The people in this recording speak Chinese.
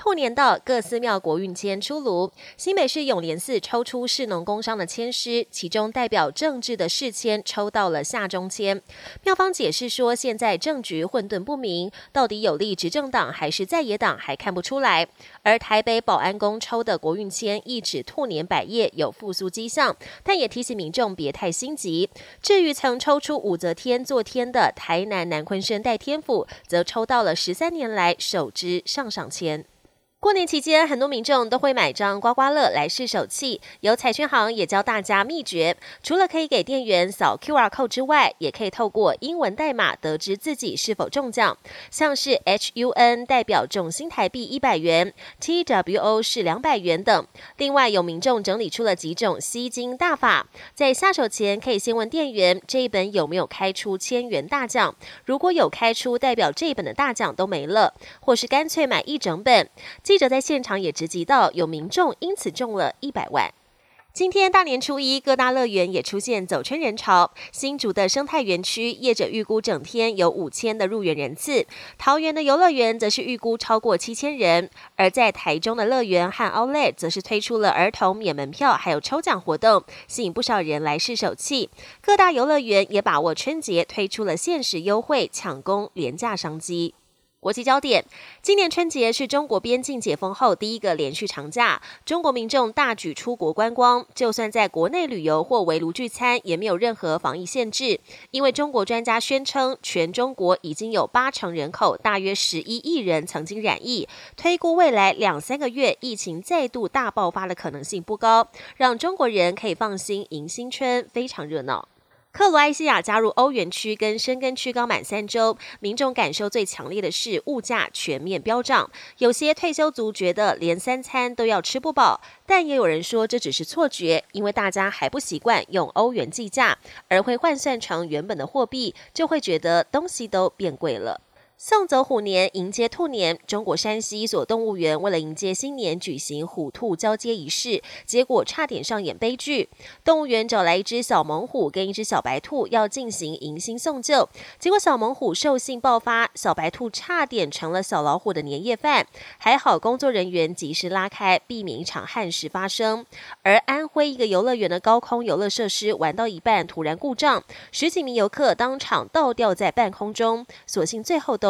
兔年到，各寺庙国运签出炉。新北市永联寺抽出市农工商的签师，其中代表政治的市签抽到了下中签。庙方解释说，现在政局混沌不明，到底有利执政党还是在野党还看不出来。而台北保安宫抽的国运签，意指兔年百业有复苏迹象，但也提醒民众别太心急。至于曾抽出武则天坐天的台南南昆生代天府，则抽到了十三年来首支上上签。过年期间，很多民众都会买张刮刮乐来试手气。有彩券行也教大家秘诀，除了可以给店员扫 QR code 之外，也可以透过英文代码得知自己是否中奖。像是 HUN 代表中新台币一百元，TWO 是两百元等。另外，有民众整理出了几种吸金大法，在下手前可以先问店员这一本有没有开出千元大奖，如果有开出，代表这一本的大奖都没了，或是干脆买一整本。记者在现场也直击到，有民众因此中了一百万。今天大年初一，各大乐园也出现走春人潮。新竹的生态园区业者预估整天有五千的入园人次，桃园的游乐园则是预估超过七千人。而在台中的乐园和 o u l e t 则是推出了儿童免门票，还有抽奖活动，吸引不少人来试手气。各大游乐园也把握春节推出了限时优惠，抢攻廉价商机。国际焦点：今年春节是中国边境解封后第一个连续长假，中国民众大举出国观光，就算在国内旅游或围炉聚餐，也没有任何防疫限制。因为中国专家宣称，全中国已经有八成人口，大约十一亿人曾经染疫，推估未来两三个月疫情再度大爆发的可能性不高，让中国人可以放心迎新春，非常热闹。克罗埃西亚加入欧元区跟申根区刚满三周，民众感受最强烈的是物价全面飙涨。有些退休族觉得连三餐都要吃不饱，但也有人说这只是错觉，因为大家还不习惯用欧元计价，而会换算成原本的货币，就会觉得东西都变贵了。送走虎年，迎接兔年。中国山西一所动物园为了迎接新年，举行虎兔交接仪式，结果差点上演悲剧。动物园找来一只小猛虎跟一只小白兔，要进行迎新送旧，结果小猛虎兽性爆发，小白兔差点成了小老虎的年夜饭。还好工作人员及时拉开，避免一场憾事发生。而安徽一个游乐园的高空游乐设施玩到一半突然故障，十几名游客当场倒吊在半空中，所幸最后都。